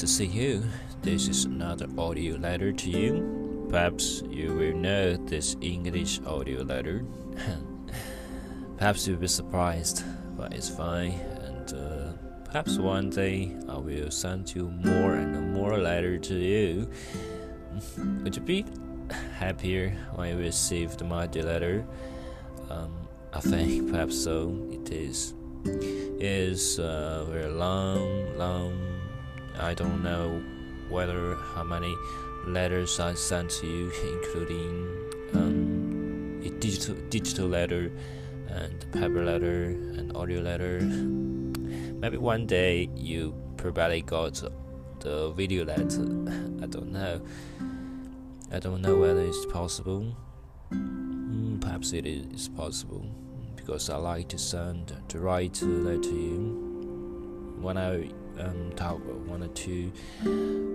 to see you. This is another audio letter to you. Perhaps you will know this English audio letter. perhaps you'll be surprised, but it's fine. And uh, perhaps one day I will send you more and more letter to you. Would you be happier when you received my letter? Um, I think perhaps so. It is. It is uh, very long, long I don't know whether how many letters I sent to you, including um, a digital digital letter and paper letter and audio letter. Maybe one day you probably got the video letter. I don't know. I don't know whether it's possible. Mm, perhaps it is possible because I like to send to write a letter to you when I um, talk wanted to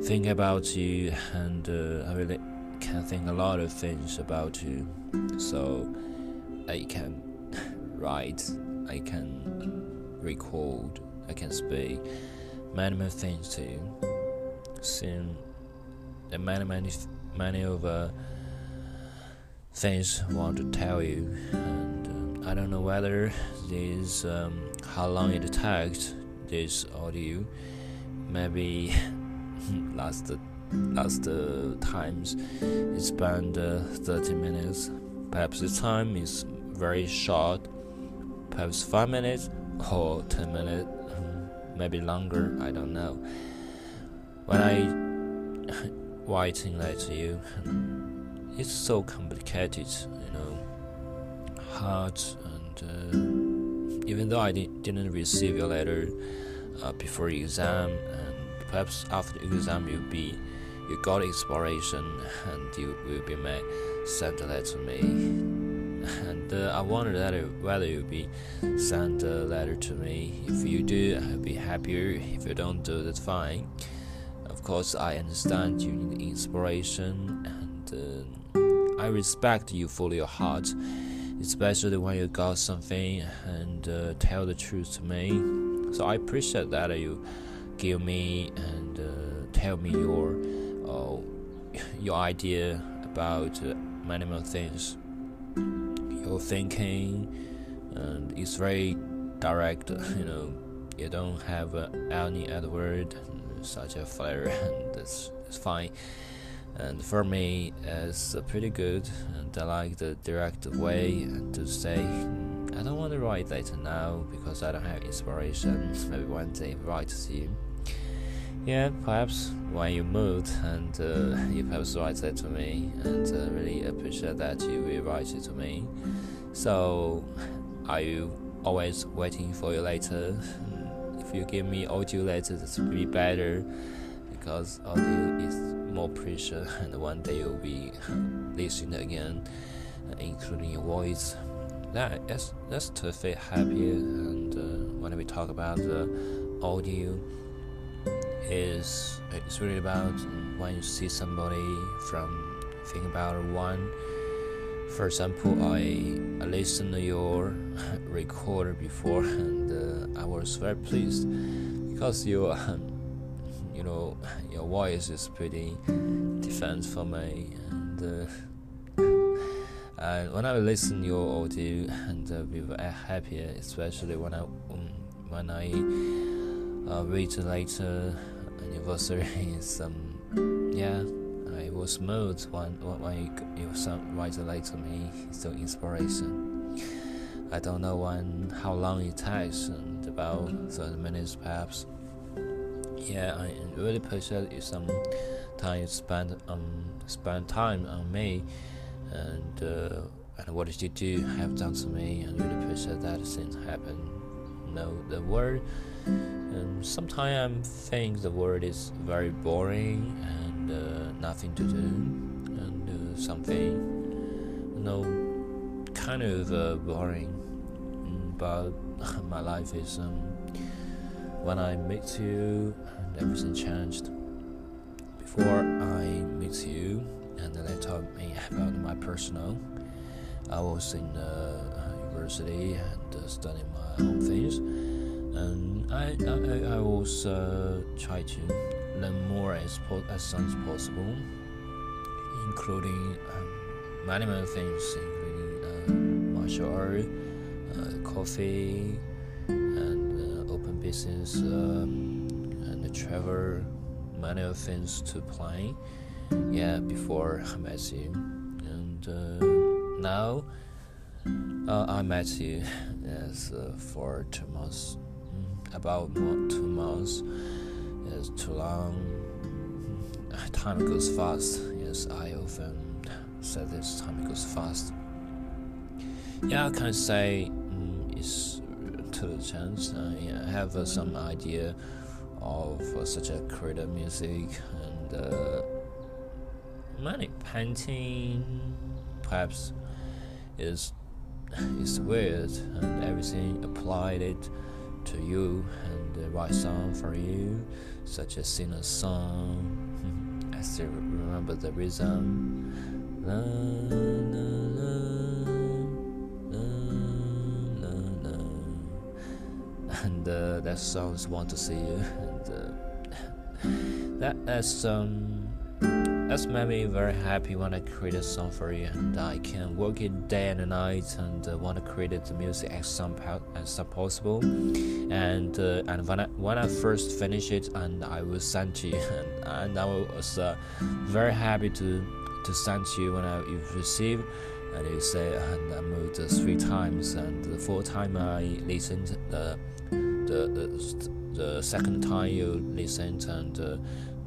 think about you, and uh, I really can think a lot of things about you. So I can write, I can record, I can speak many many things to you. The many many many of uh, things I want to tell you, and uh, I don't know whether this um, how long it takes this audio maybe last last uh, times it spent uh, 30 minutes. Perhaps the time is very short. Perhaps 5 minutes or 10 minutes maybe longer i don't know. When i writing that to you it's so complicated you know. Hard and uh, even though i didn't receive your letter uh, before exam, and perhaps after exam you'll be you got inspiration and you will be made send a letter to me. And uh, I wonder that whether you'll be send a letter to me. If you do, I'll be happier. If you don't do, that's fine. Of course, I understand you need inspiration, and uh, I respect you for your heart, especially when you got something and uh, tell the truth to me. So I appreciate that you give me and uh, tell me your uh, your idea about uh, many more things. Your thinking and it's very direct. You know, you don't have uh, any other word such a flair, and that's, that's fine. And for me, it's pretty good, and I like the direct way to say I don't want to write later now because I don't have inspiration. Maybe one day write to you. Yeah, perhaps when you moved and uh, you perhaps write that to me, and uh, really appreciate that you will write it to me. So, are you always waiting for your letter? If you give me audio letters, it will be better because audio is more precious, and one day you'll be listening again, including your voice that that's that's to feel happier. And uh, when we talk about the audio, is it's really about when you see somebody from think about one. For example, I, I listened to your recorder before, and uh, I was very pleased because your you know your voice is pretty different for me and. Uh, and when I listen your audio and uh, be very happier, especially when I um, when I uh, read later anniversary is some yeah I was moved when when you, write later me so inspiration. I don't know when how long it takes and about 30 minutes perhaps. Yeah, I really appreciate you some time you spend um spend time on me and uh, and what did you do? Have done to me and really appreciate that since happened. No the word. Um, sometimes I think the word is very boring and uh, nothing to do. And uh, something you know kind of uh, boring. Mm, but my life is um, when I meet you and everything changed before I meet you and then they taught me about my personal. I was in uh, university and uh, studying my own things, and I I, I was uh, try to learn more as, po- as soon as possible, including um, many many things, including uh, martial art, uh, coffee, and uh, um, and travel, many things to plan. Yeah, before I met you, and uh, now uh, I met you uh, for two months, mm, about two months. It's too long. Time goes fast. Yes, I often say this. Time goes fast. Yeah, I can say mm, it's to chance. I have uh, some idea of uh, such a creative music and uh, many painting. Perhaps is is weird and everything applied it to you and uh, write song for you, such as sing a song. I still remember the rhythm. La, la, la, and uh, that song's "Want to See You," and uh, that that's um that's made me very happy when I create a song for you. And I can work it day and night and uh, want to create the music as soon as possible. And uh, and when I when I first finish it and I will send to you and, and I was uh, very happy to to send to you when I you receive. And you say and I moved three times and the fourth time I listened the the the, the second time you listen and uh,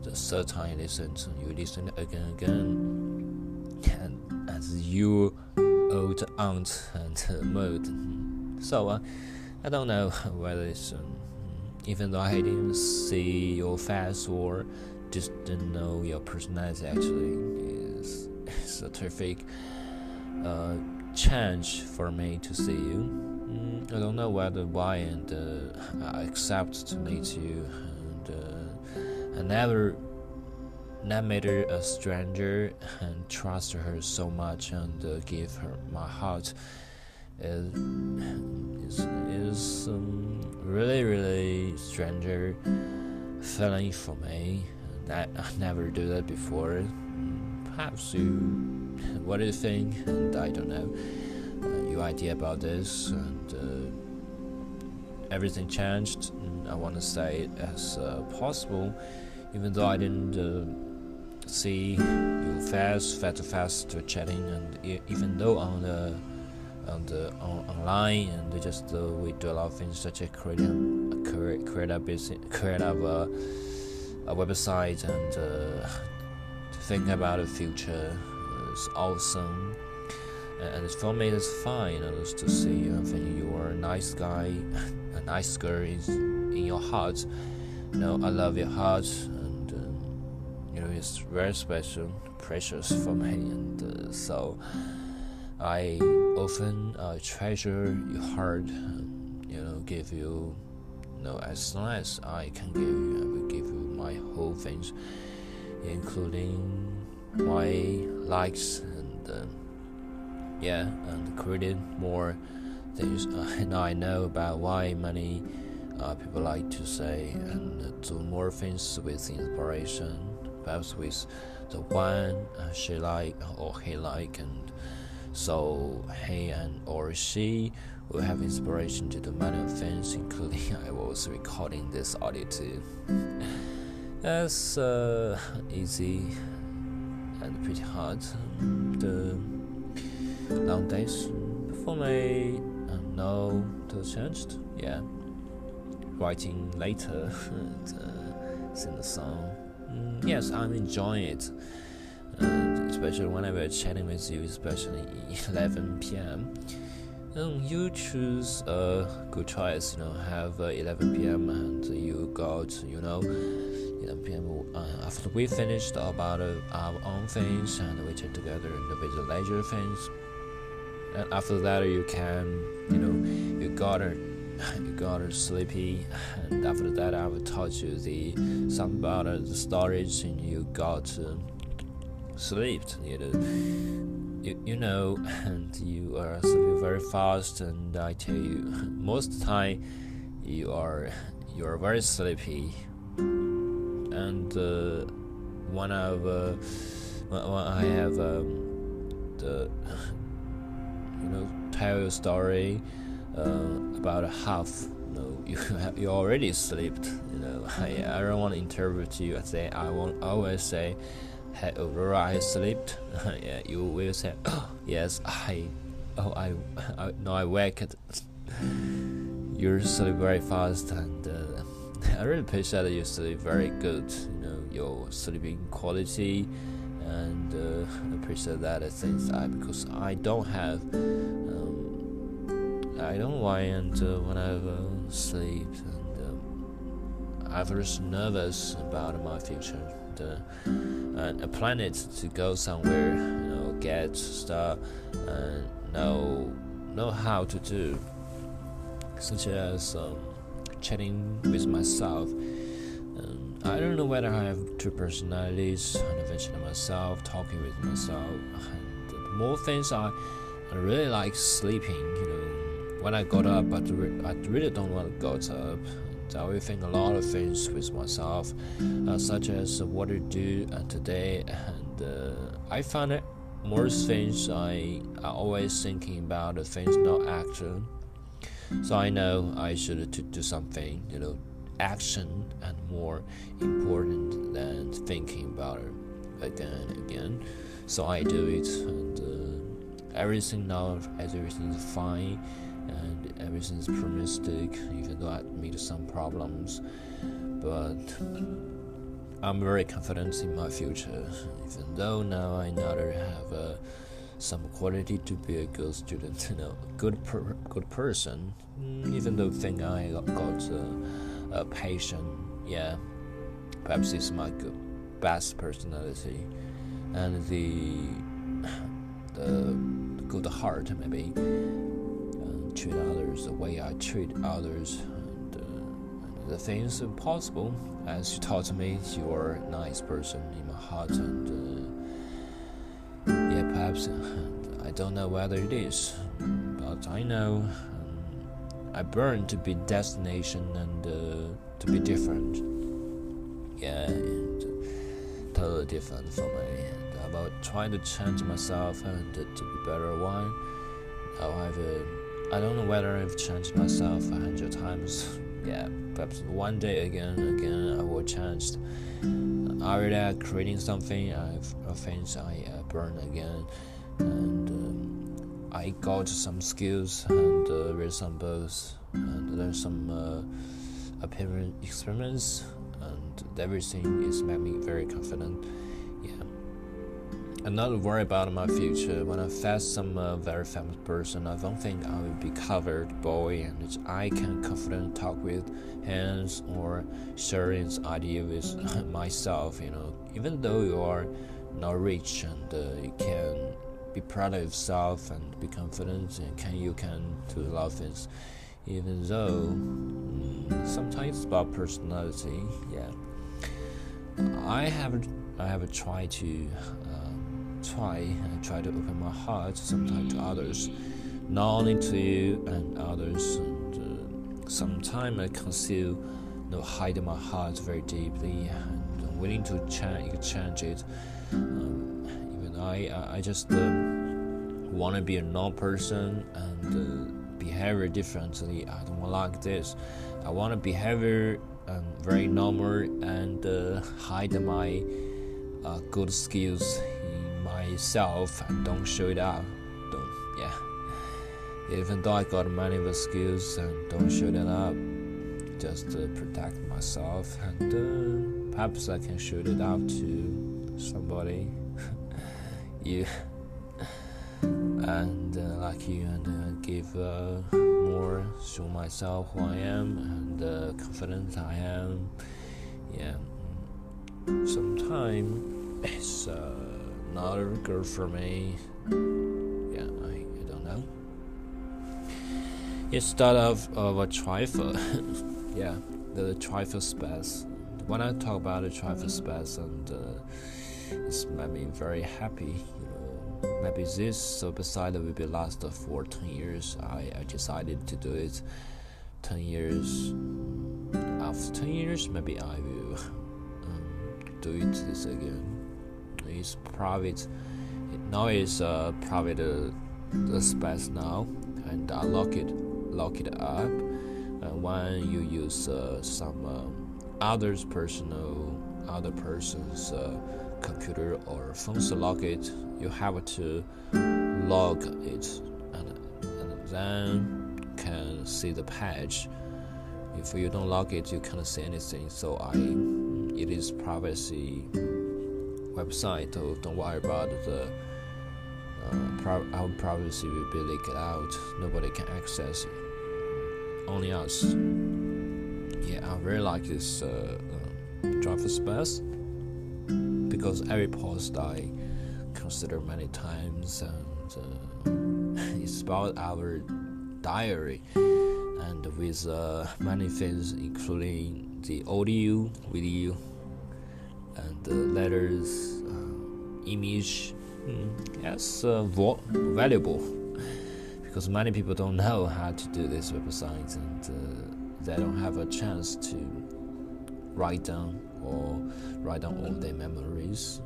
the third time you listen, you listen again and again, and as your old aunt and mode. So uh, I don't know whether it's um, even though I didn't see your face or just didn't know your personality actually is is a terrific uh, change for me to see you. Mm, I don't know whether why and uh, I accept to meet you and. Uh, I never, not made her a stranger and trust her so much and uh, give her my heart. It is is um, really really stranger feeling for me. I, I never do that before. Perhaps you, what do you think? And I don't know. Uh, your idea about this and. Uh, everything changed. And I want to say it as uh, possible even though I didn't see you fast, fast, fast chatting, and even though on the on the on, online and just uh, we do a lot of things such as creating create create a business, create a, a website and uh, think about the future is awesome. And for me, it's fine just to see you. I think you are a nice guy, a nice girl in, in your heart. You know, I love your heart And you know it's very special, precious for me, and uh, so I often uh, treasure your heart. You know, give you, you know, as long as I can give you, I will give you my whole things, including my likes and uh, yeah, and create more things. Uh, now I know about why many uh, people like to say and do more things with inspiration perhaps with the one uh, she like or he like and so he and or she will have inspiration to do many things including I was recording this audio too that's uh, easy and pretty hard the long days for me uh, no to changed yeah writing later and uh, sing the song Mm, yes, I'm enjoying it. Uh, especially when I was chatting with you, especially 11 p.m. Um, you choose a good choice, you know, have uh, 11 p.m. and you got, you know, 11 p.m. Uh, after we finished about uh, our own things and we chat together and with the leisure things. And after that, you can, you know, you got it you got sleepy, and after that, I will tell you the some about the storage, and you got uh, sleep. You know, you, you know, and you are sleeping very fast, and I tell you, most time, you are you are very sleepy, and and uh, one of uh, when I have um, the you know tell a story uh, about a half you know you you already slept you know. I, I don't want to interpret you I say I won't always say hey Aurora I slept yeah you will say oh, yes I oh I, I no I wake you sleep very fast and uh, I really appreciate that you sleep very good you know your sleeping quality and uh, appreciate that since I because I don't have um, I don't want uh, when I sleep and um, I'm just nervous about my future and, uh, and a planet to go somewhere you know get stuff and know know how to do such as um, chatting with myself I don't know whether I have two personalities, and eventually myself, talking with myself. More things I, I really like sleeping. You know, when I got up, I, I really don't want to get up. I will think a lot of things with myself, uh, such as what to do uh, today. And uh, I find it more things I are always thinking about the things not action. So I know I should to do something. You know, action and more important than thinking about it again and again. So I do it, and uh, everything now, everything is fine, and everything is promistic, even though I meet some problems. But I'm very confident in my future, even though now I neither have uh, some quality to be a good student, you know, good per- good person. Even though think I got. Uh, uh, patient. Yeah, perhaps it's my good, best personality, and the the good heart maybe. Uh, treat others the way I treat others. Uh, the things impossible, as you taught me, you're a nice person in my heart, and uh, yeah, perhaps I don't know whether it is, but I know I burn to be destination and uh, to be different. Yeah, and uh, totally different from me. And about trying to change myself and uh, to be better. Now I've, uh, I don't know whether I've changed myself a hundred times. Yeah, perhaps one day again, again I will change. Either creating something, I've things I uh, burn again, and. Um, I got some skills and uh, read some books and learn some uh, appearance experiments and everything is made me very confident. Yeah, I'm not worried about my future. When I face some uh, very famous person, I don't think I will be covered boy and I can confidently talk with hands or share his idea with myself. You know, even though you are not rich and uh, you can be proud of yourself and be confident and can you can to love things. Even though mm, sometimes it's about personality yeah. I have i have tried to uh, try and try to open my heart sometimes to others not only to you and others and uh, sometimes i conceal you know, hide my heart very deeply and i'm willing to change, change it. Um, I I just uh, want to be a normal person and uh, behave differently. I don't like this. I want to behave um, very normal and uh, hide my uh, good skills in myself and don't show it out. Don't yeah. Even though I got many of the skills and don't show it up, just to protect myself and uh, perhaps I can show it out to somebody you. And uh, like you and uh, give uh, more show myself who I am and uh, confident I am. Yeah. Sometimes it's uh, not good for me. Yeah I, I don't know. Instead of, of a trifle. Yeah the trifle space when I talk about a trifle space and uh, it's made me very happy. You know, maybe this beside will be last for ten years. I, I decided to do it. Ten years. After ten years, maybe I will um, do it this again. It's private. Now it's a private uh, space now, and I lock it, lock it up. When you use uh, some um, others personal, other person's uh, computer or phone to lock it, you have to log it, and, and then can see the page if you don't log it you can't see anything. So i it is privacy website so don't worry about the uh, our privacy will be leaked out. Nobody can access it. Only us. Yeah i really like this uh, uh, because every post i consider many times and uh, it's about our diary. And with uh, many things including the audio, video, and the letters, uh, image. Mm, uh, valuable. Because many people don't know how to do this website and uh, they don't have a chance to write down or write down all their memories.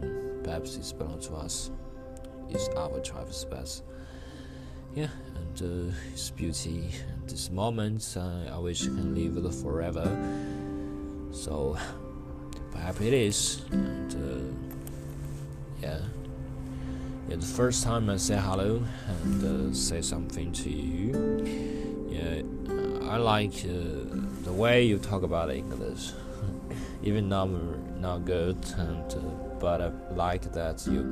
Mm, perhaps it's belongs to us. It's our travel space. Yeah, and uh, its beauty this moment. Uh, I wish I can live it forever. So perhaps it is. And uh, yeah, yeah. The first time I say hello and uh, say something to you. Yeah, I like uh, the way you talk about English. Even though I'm not good, and uh, but I like that you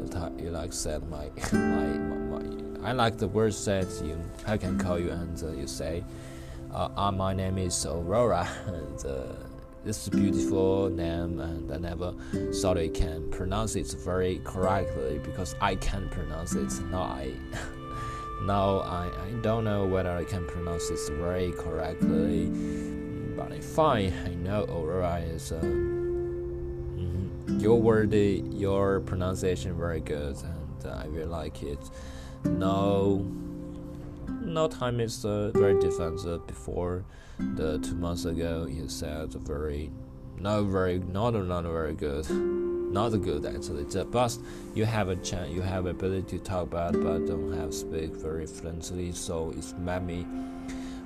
you, you like said my my, my I like the words that you I can call you and uh, you say, uh, uh, my name is Aurora and uh, this is a beautiful name and I never thought I can pronounce it very correctly because I can pronounce it. Now I now I, I don't know whether I can pronounce this very correctly, but I find I know Aurora is. Uh, mm-hmm. Your word, your pronunciation very good, and I really like it. No, no time is uh, very different uh, before the two months ago. You said very, not very, not not very good, not good actually. But you have a chance, you have ability to talk about, but don't have speak very fluently. So it made me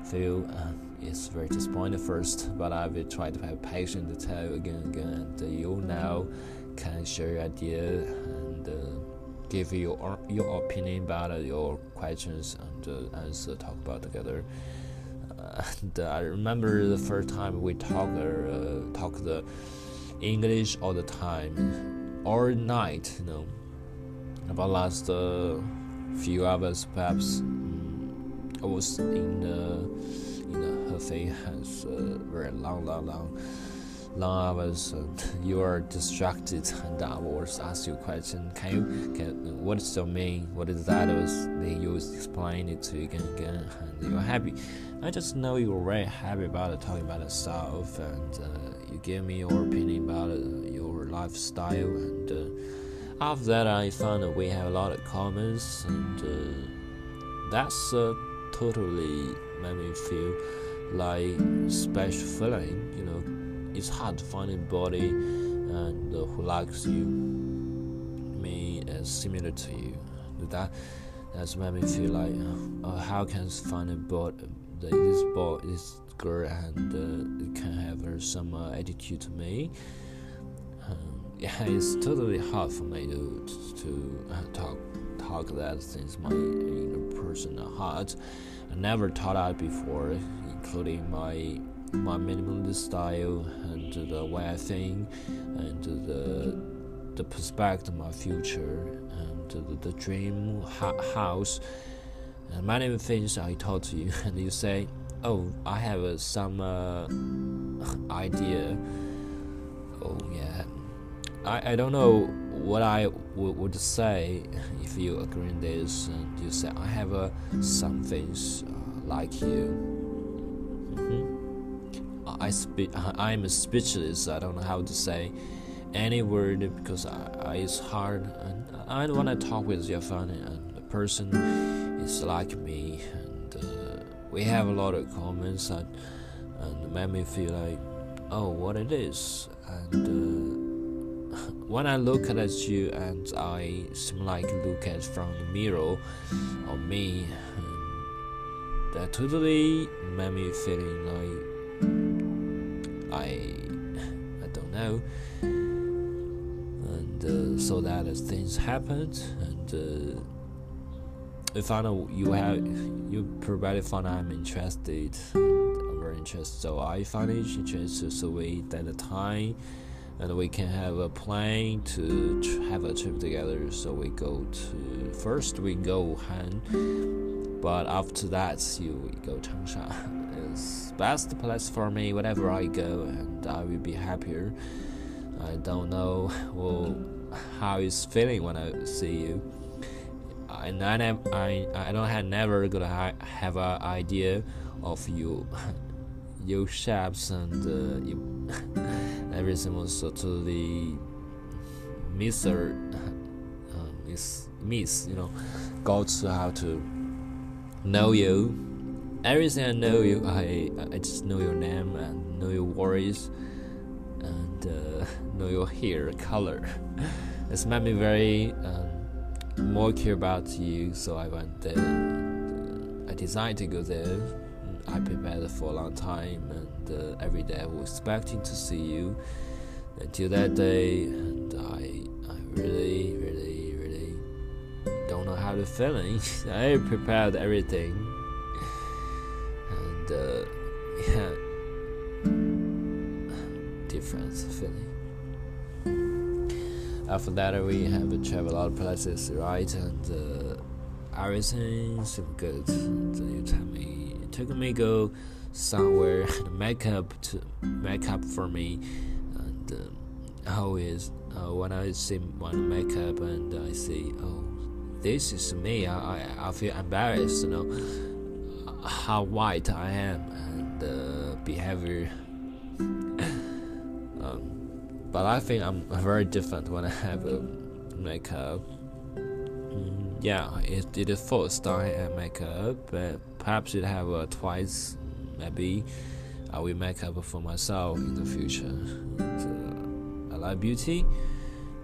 feel. Uh, it's very disappointing first, but I will try to have patience to tell you again and again, and you now can share your idea and. Uh, give your your opinion about your questions and uh, answer talk about together. Uh, and I remember the first time we talk uh, talk the English all the time, all night. You know, about last uh, few hours perhaps. Mm, I was in the in the Hefei has uh, very long, long, long long hours and you are distracted and I was ask you a question can you can what does that mean what is that was they use explain it to you again again and you're happy I just know you're very happy about it, talking about yourself and uh, you give me your opinion about uh, your lifestyle and uh, after that I found that we have a lot of comments and uh, that's totally made me feel like special feeling you know. It's hard to find anybody and uh, who likes you me as similar to you. That that's made me feel like uh, how can I find a boy this boy this girl and uh, can have some uh, attitude to me. Um, yeah it's totally hard for me to to uh, talk talk that since my know, personal heart. I never thought that before including my my minimalist style and the way I think and the the perspective of my future and the, the dream ha- house. And many things I to you and you say oh I have some uh, idea oh yeah I, I don't know what I w- would say if you agree in this and you say I have uh, some things uh, like you I speak. I'm a speechless. I don't know how to say any word because I, I, it's hard. And I when I talk with Yafan and the person is like me, we have a lot of comments and made me feel like oh what it is. And uh, when I look at you and I seem like look at from the mirror of me that totally made me feeling like I I don't know. And uh, so that as things happened and uh, I found out you have you probably found I'm interested I'm very interested so I found it interested so we at the time and we can have a plan to have a trip together. So we go to first we go Han but after that you go Changsha. It's best place for me whenever I go and I will be happier. I don't know well how it's feeling when I see you and I, I, I don't have never gonna ha have an idea of you your shapes and uh, you everything was totally miss or uh, miss miss you know. Got to how to know you. Everything I know you I I just know your name and know your worries and uh, know your hair color. It's made me very um, more care about you so I went there. I decided to go there. I prepared for a long time, and uh, every day I was expecting to see you. Until that day, and I, I really, really, really don't know how to feeling. I prepared everything, and uh, yeah, different feeling. After that, we have traveled a lot of places, right? And uh, everything seemed good. So you tell me took me go somewhere and makeup to make up for me and uh, always uh, when I see my makeup and I see oh this is me I, I, I feel embarrassed you know how white I am and uh, behavior um, but I think I'm very different when I have a makeup. Mm, yeah it, it is first I have makeup but perhaps it have uh, twice maybe I will make up for myself in the future. So, I like beauty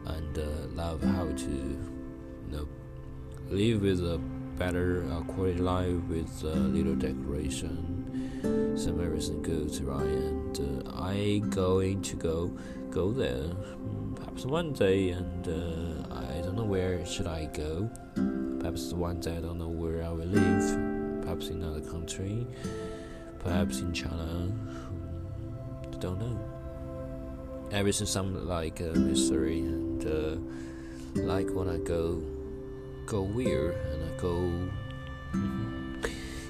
and uh, love how to you know live with a better uh, quality life with a little decoration. Some everything good right and uh, I going to go go there perhaps one day and uh, I don't know where should I go perhaps one day I don't know where I will live perhaps in another country, perhaps in China. I Don't know. ever Everything sounds like a mystery, and uh, like when I go go weird and I go. Mm-hmm.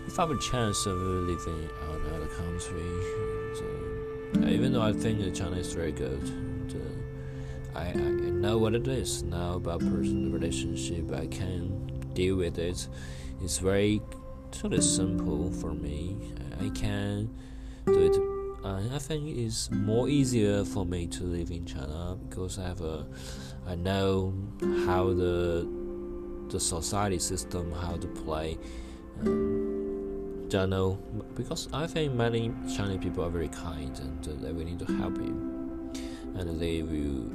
If I have a chance of living out another country, and, uh, even though I think the China is very good, uh, I, I know what it is now about personal relationship. I can deal with it. It's very totally simple for me. I can do it. I think it's more easier for me to live in China because I have a, I know how the the society system how to play. Um, don't know because I think many Chinese people are very kind and uh, they willing to help you, and they will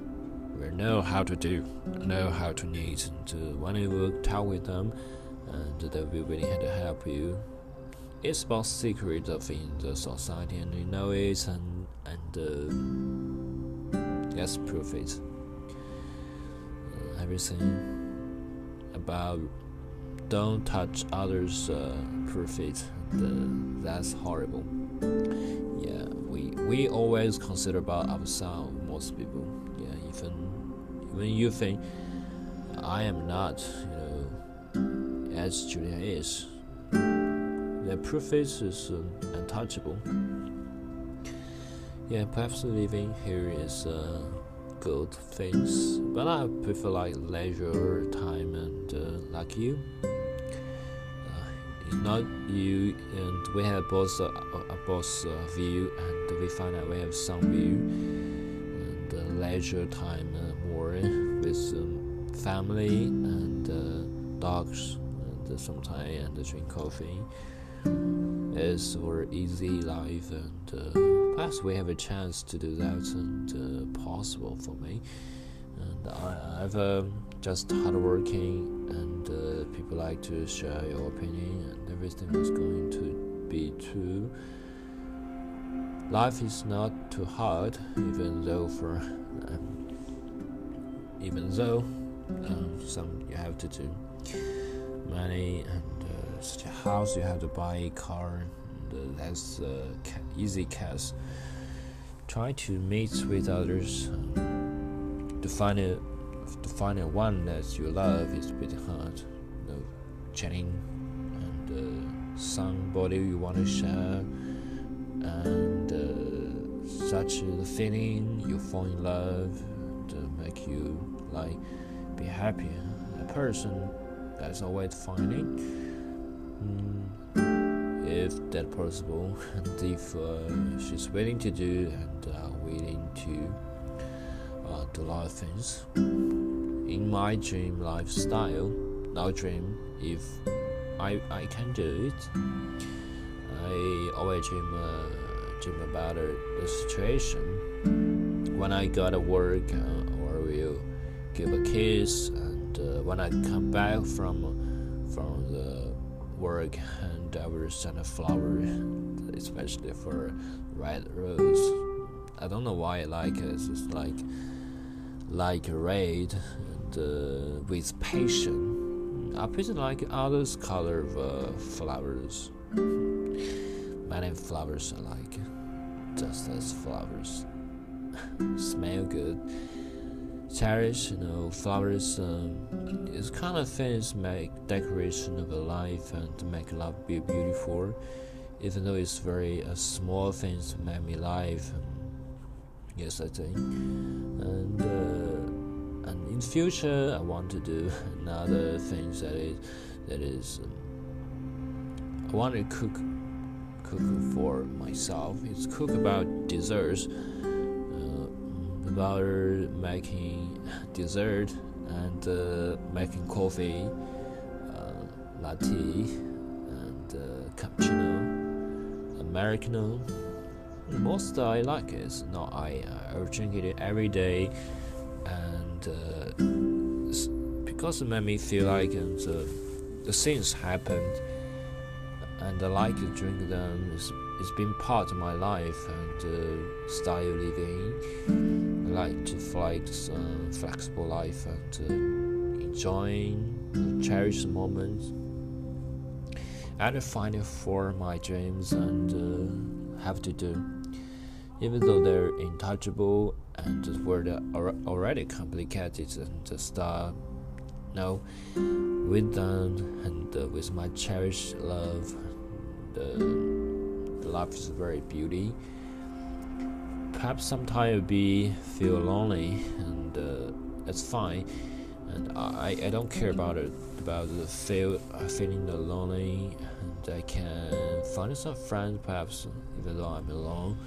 will know how to do, know how to need, and uh, when you talk with them and they will really have to help you. It's about secret of in the society, and you know it, and and uh, let's prove it. Uh, everything about don't touch others' uh, profit. Uh, that's horrible. Yeah, we we always consider about ourselves. Most people, yeah, even when you think I am not, you know as Julia is. The proof is um, untouchable. Yeah, perhaps living here is uh, good things, but I prefer like leisure time and uh, like you. Uh, it's not you, and we have both uh, a both uh, view, and we find that we have some view, and uh, leisure time uh, more with um, family and dogs and sometimes and drink coffee. is our easy life, and uh, perhaps we have a chance to do that, and uh, possible for me. And I, I've um, just hardworking, and uh, people like to share your opinion, and everything is going to be true. Life is not too hard, even though for um, even though um, some you have to do money and uh, such a house you have to buy a car and uh, that's uh, easy cash try to meet with others um, to find a to find a one that you love is pretty hard you know, chatting and uh, somebody you want to share and uh, such a feeling you fall in love to make you like be happy a person that's always finding mm, if that possible and if uh, she's willing to do and uh, willing to uh, do a lot of things in my dream lifestyle now dream if I, I can do it I always dream, uh, dream about a, a situation when I got to work uh, or will give a kiss uh, when I come back from from the work and I will send a flower, especially for red rose. I don't know why I like it. It's like like red and uh, with passion. I pretty like others color of uh, flowers. Many flowers I like, just as flowers smell good cherish, you know, flowers um, is kind of things make decoration of a life and make life be beautiful. Even though it's very uh, small things make me life. Yes, I think. And uh, and in future, I want to do another things that is that is. Um, I want to cook cook for myself. It's cook about desserts about making dessert and uh, making coffee, uh, latte, and uh, cappuccino, americano. Most I like is No, I I drink it every day, and uh, because it made me feel like and, uh, the things happened, and I like to drink them. It's, it's been part of my life and uh, style living I like to fight some flexible life and uh, enjoying, cherish the moments. And find it for my dreams and uh, have to do, even though they're untouchable and the world are already complicated and start. No, with them and uh, with my cherished love, the, life is very beauty. Perhaps sometimes you'll be feel lonely and uh, that's fine. And I, I don't care about it about the feel uh, feeling the lonely. And I can find some friends perhaps even though I'm alone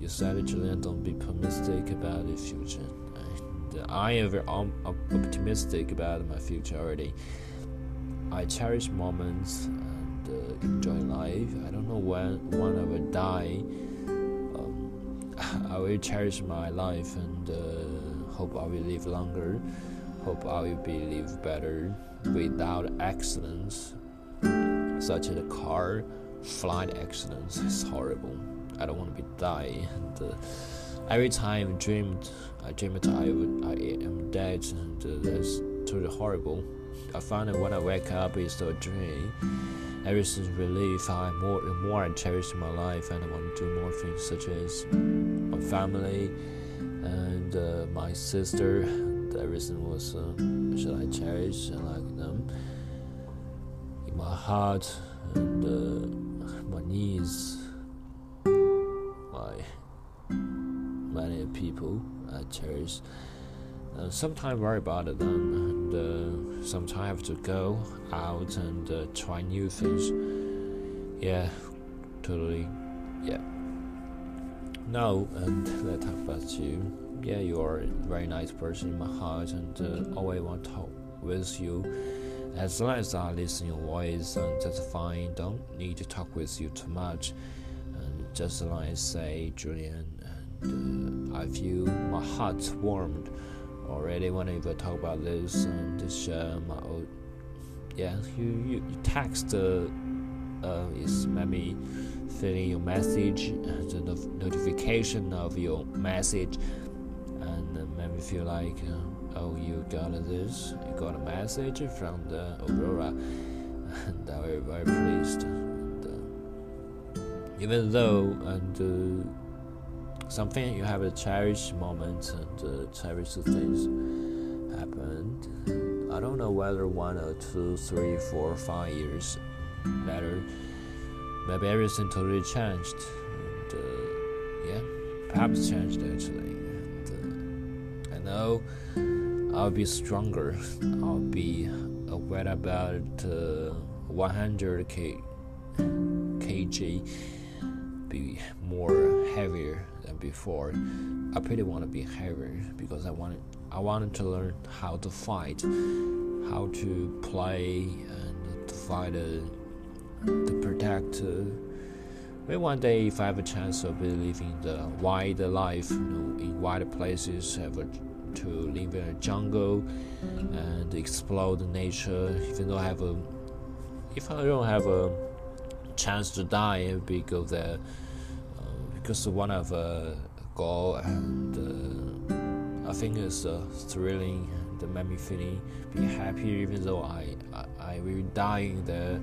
uh, you said Julian don't be pessimistic about the future and I am very optimistic about my future already I cherish moments uh, enjoy life. I don't know when when I will die. Um, I will cherish my life and uh, hope I will live longer. Hope I will be live better without accidents, such as a car flight accidents. It's horrible. I don't want to be die. And, uh, every time I dreamed, I dreamed I would I am dead, and uh, that's totally horrible. I find that when I wake up, it's still a dream. Ever since relief, I more and more I cherish my life, and I want to do more things, such as my family and uh, my sister. And everything was uh, should I cherish and like them in my heart and uh, my knees, many people I cherish. Uh, sometimes worry about them, and uh, sometimes have to go out and uh, try new things. Yeah, totally. Yeah. No, and let's talk about you. Yeah, you are a very nice person in my heart, and uh, always want to talk with you. As long as I listen your voice, and that's fine. Don't need to talk with you too much. And just like I say, Julian, and uh, I feel my heart's warmed already whenever I talk about this and share my old. Yeah, you you, you text uh, uh, is maybe filling your message, the notification of your message, and uh, made me feel like, uh, oh, you got this, you got a message from the Aurora, and I was very pleased. And, uh, even though and uh, something you have a cherished moment and uh, cherished things happened. I don't know whether one or two, three, four, five years later maybe everything totally changed. And, uh, yeah, perhaps changed actually. And, uh, I know I'll be stronger. I'll be aware about uh, 100 k kg, be more heavier before. I pretty want to be heavier because I wanted I wanted to learn how to fight, how to play and to fight. Uh, to protect. Uh, maybe one day, if I have a chance of living the wild life, you know, in wild places, have a, to live in a jungle and explore the nature. Even though I have a, if I don't have a chance to die, I'll be go there uh, because one of a goal and uh, I think it's uh, thrilling and made me feeling be happy even though I I, I will die there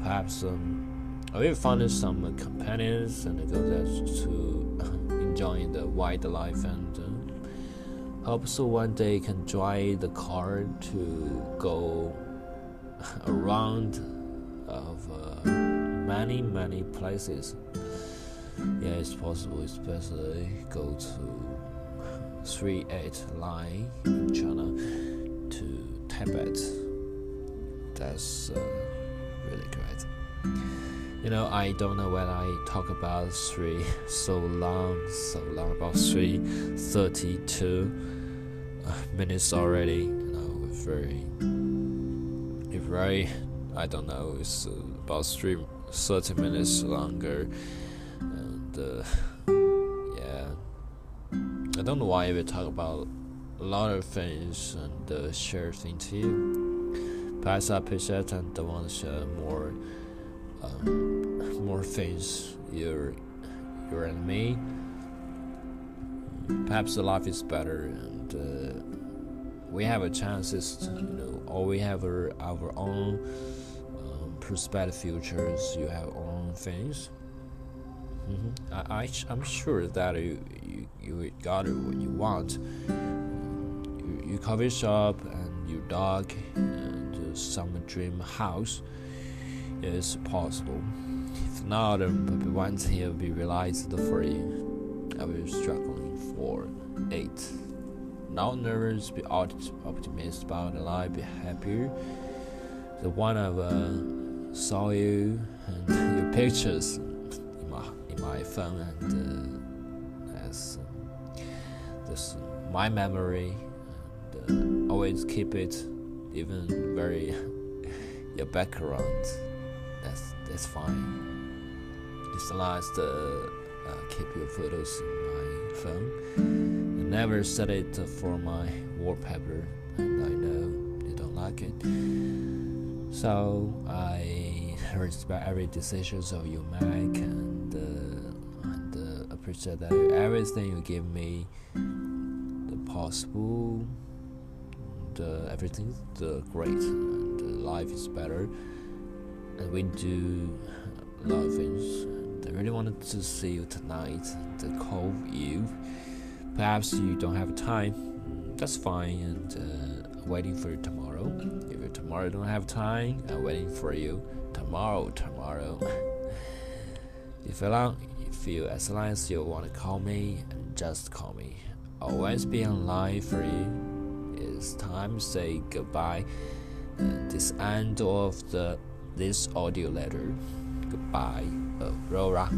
perhaps um, I will find some uh, companions and go there to enjoy the wildlife and uh, hope so one day can drive the car to go around of uh, many many places. Yeah, it's possible, especially go to three eight line in China to Tibet. That's uh, really great. You know, I don't know when I talk about three so long, so long, about three thirty-two uh, minutes already. You know, very, very, I don't know, it's about three thirty minutes longer, uh, yeah, I don't know why we talk about a lot of things and uh, share things to you. Perhaps I appreciate and want to share more, um, more things you, you and me. Perhaps the life is better and uh, we have a chances, you know, or we have our, our own um, prospective futures. You have own things. Mm-hmm. I, I I'm sure that you, you you got what you want. You, you coffee shop and your dog. And, some dream house is possible. If not, one day it will be realized for you. I was struggling for eight. Not nervous, be optimistic about the life, be happier. The one of uh, saw you and your pictures my phone and uh, as uh, this my memory and uh, always keep it even very your background. That's that's fine. It's last uh, uh, keep your photos in my phone. I never set it for my wallpaper and I know you don't like it. So I respect every decisions of you make and appreciate that everything you give me the possible uh, everything's uh, great and uh, life is better. And we do a lot of things I really wanted to see you tonight to call you perhaps you don't have time. That's fine and uh, waiting for you tomorrow. If you tomorrow don't have time I'm waiting for you tomorrow tomorrow. If long as long as you want to call me and just call me always be online for you it's time to say goodbye. This end of the this audio letter. Goodbye, Aurora.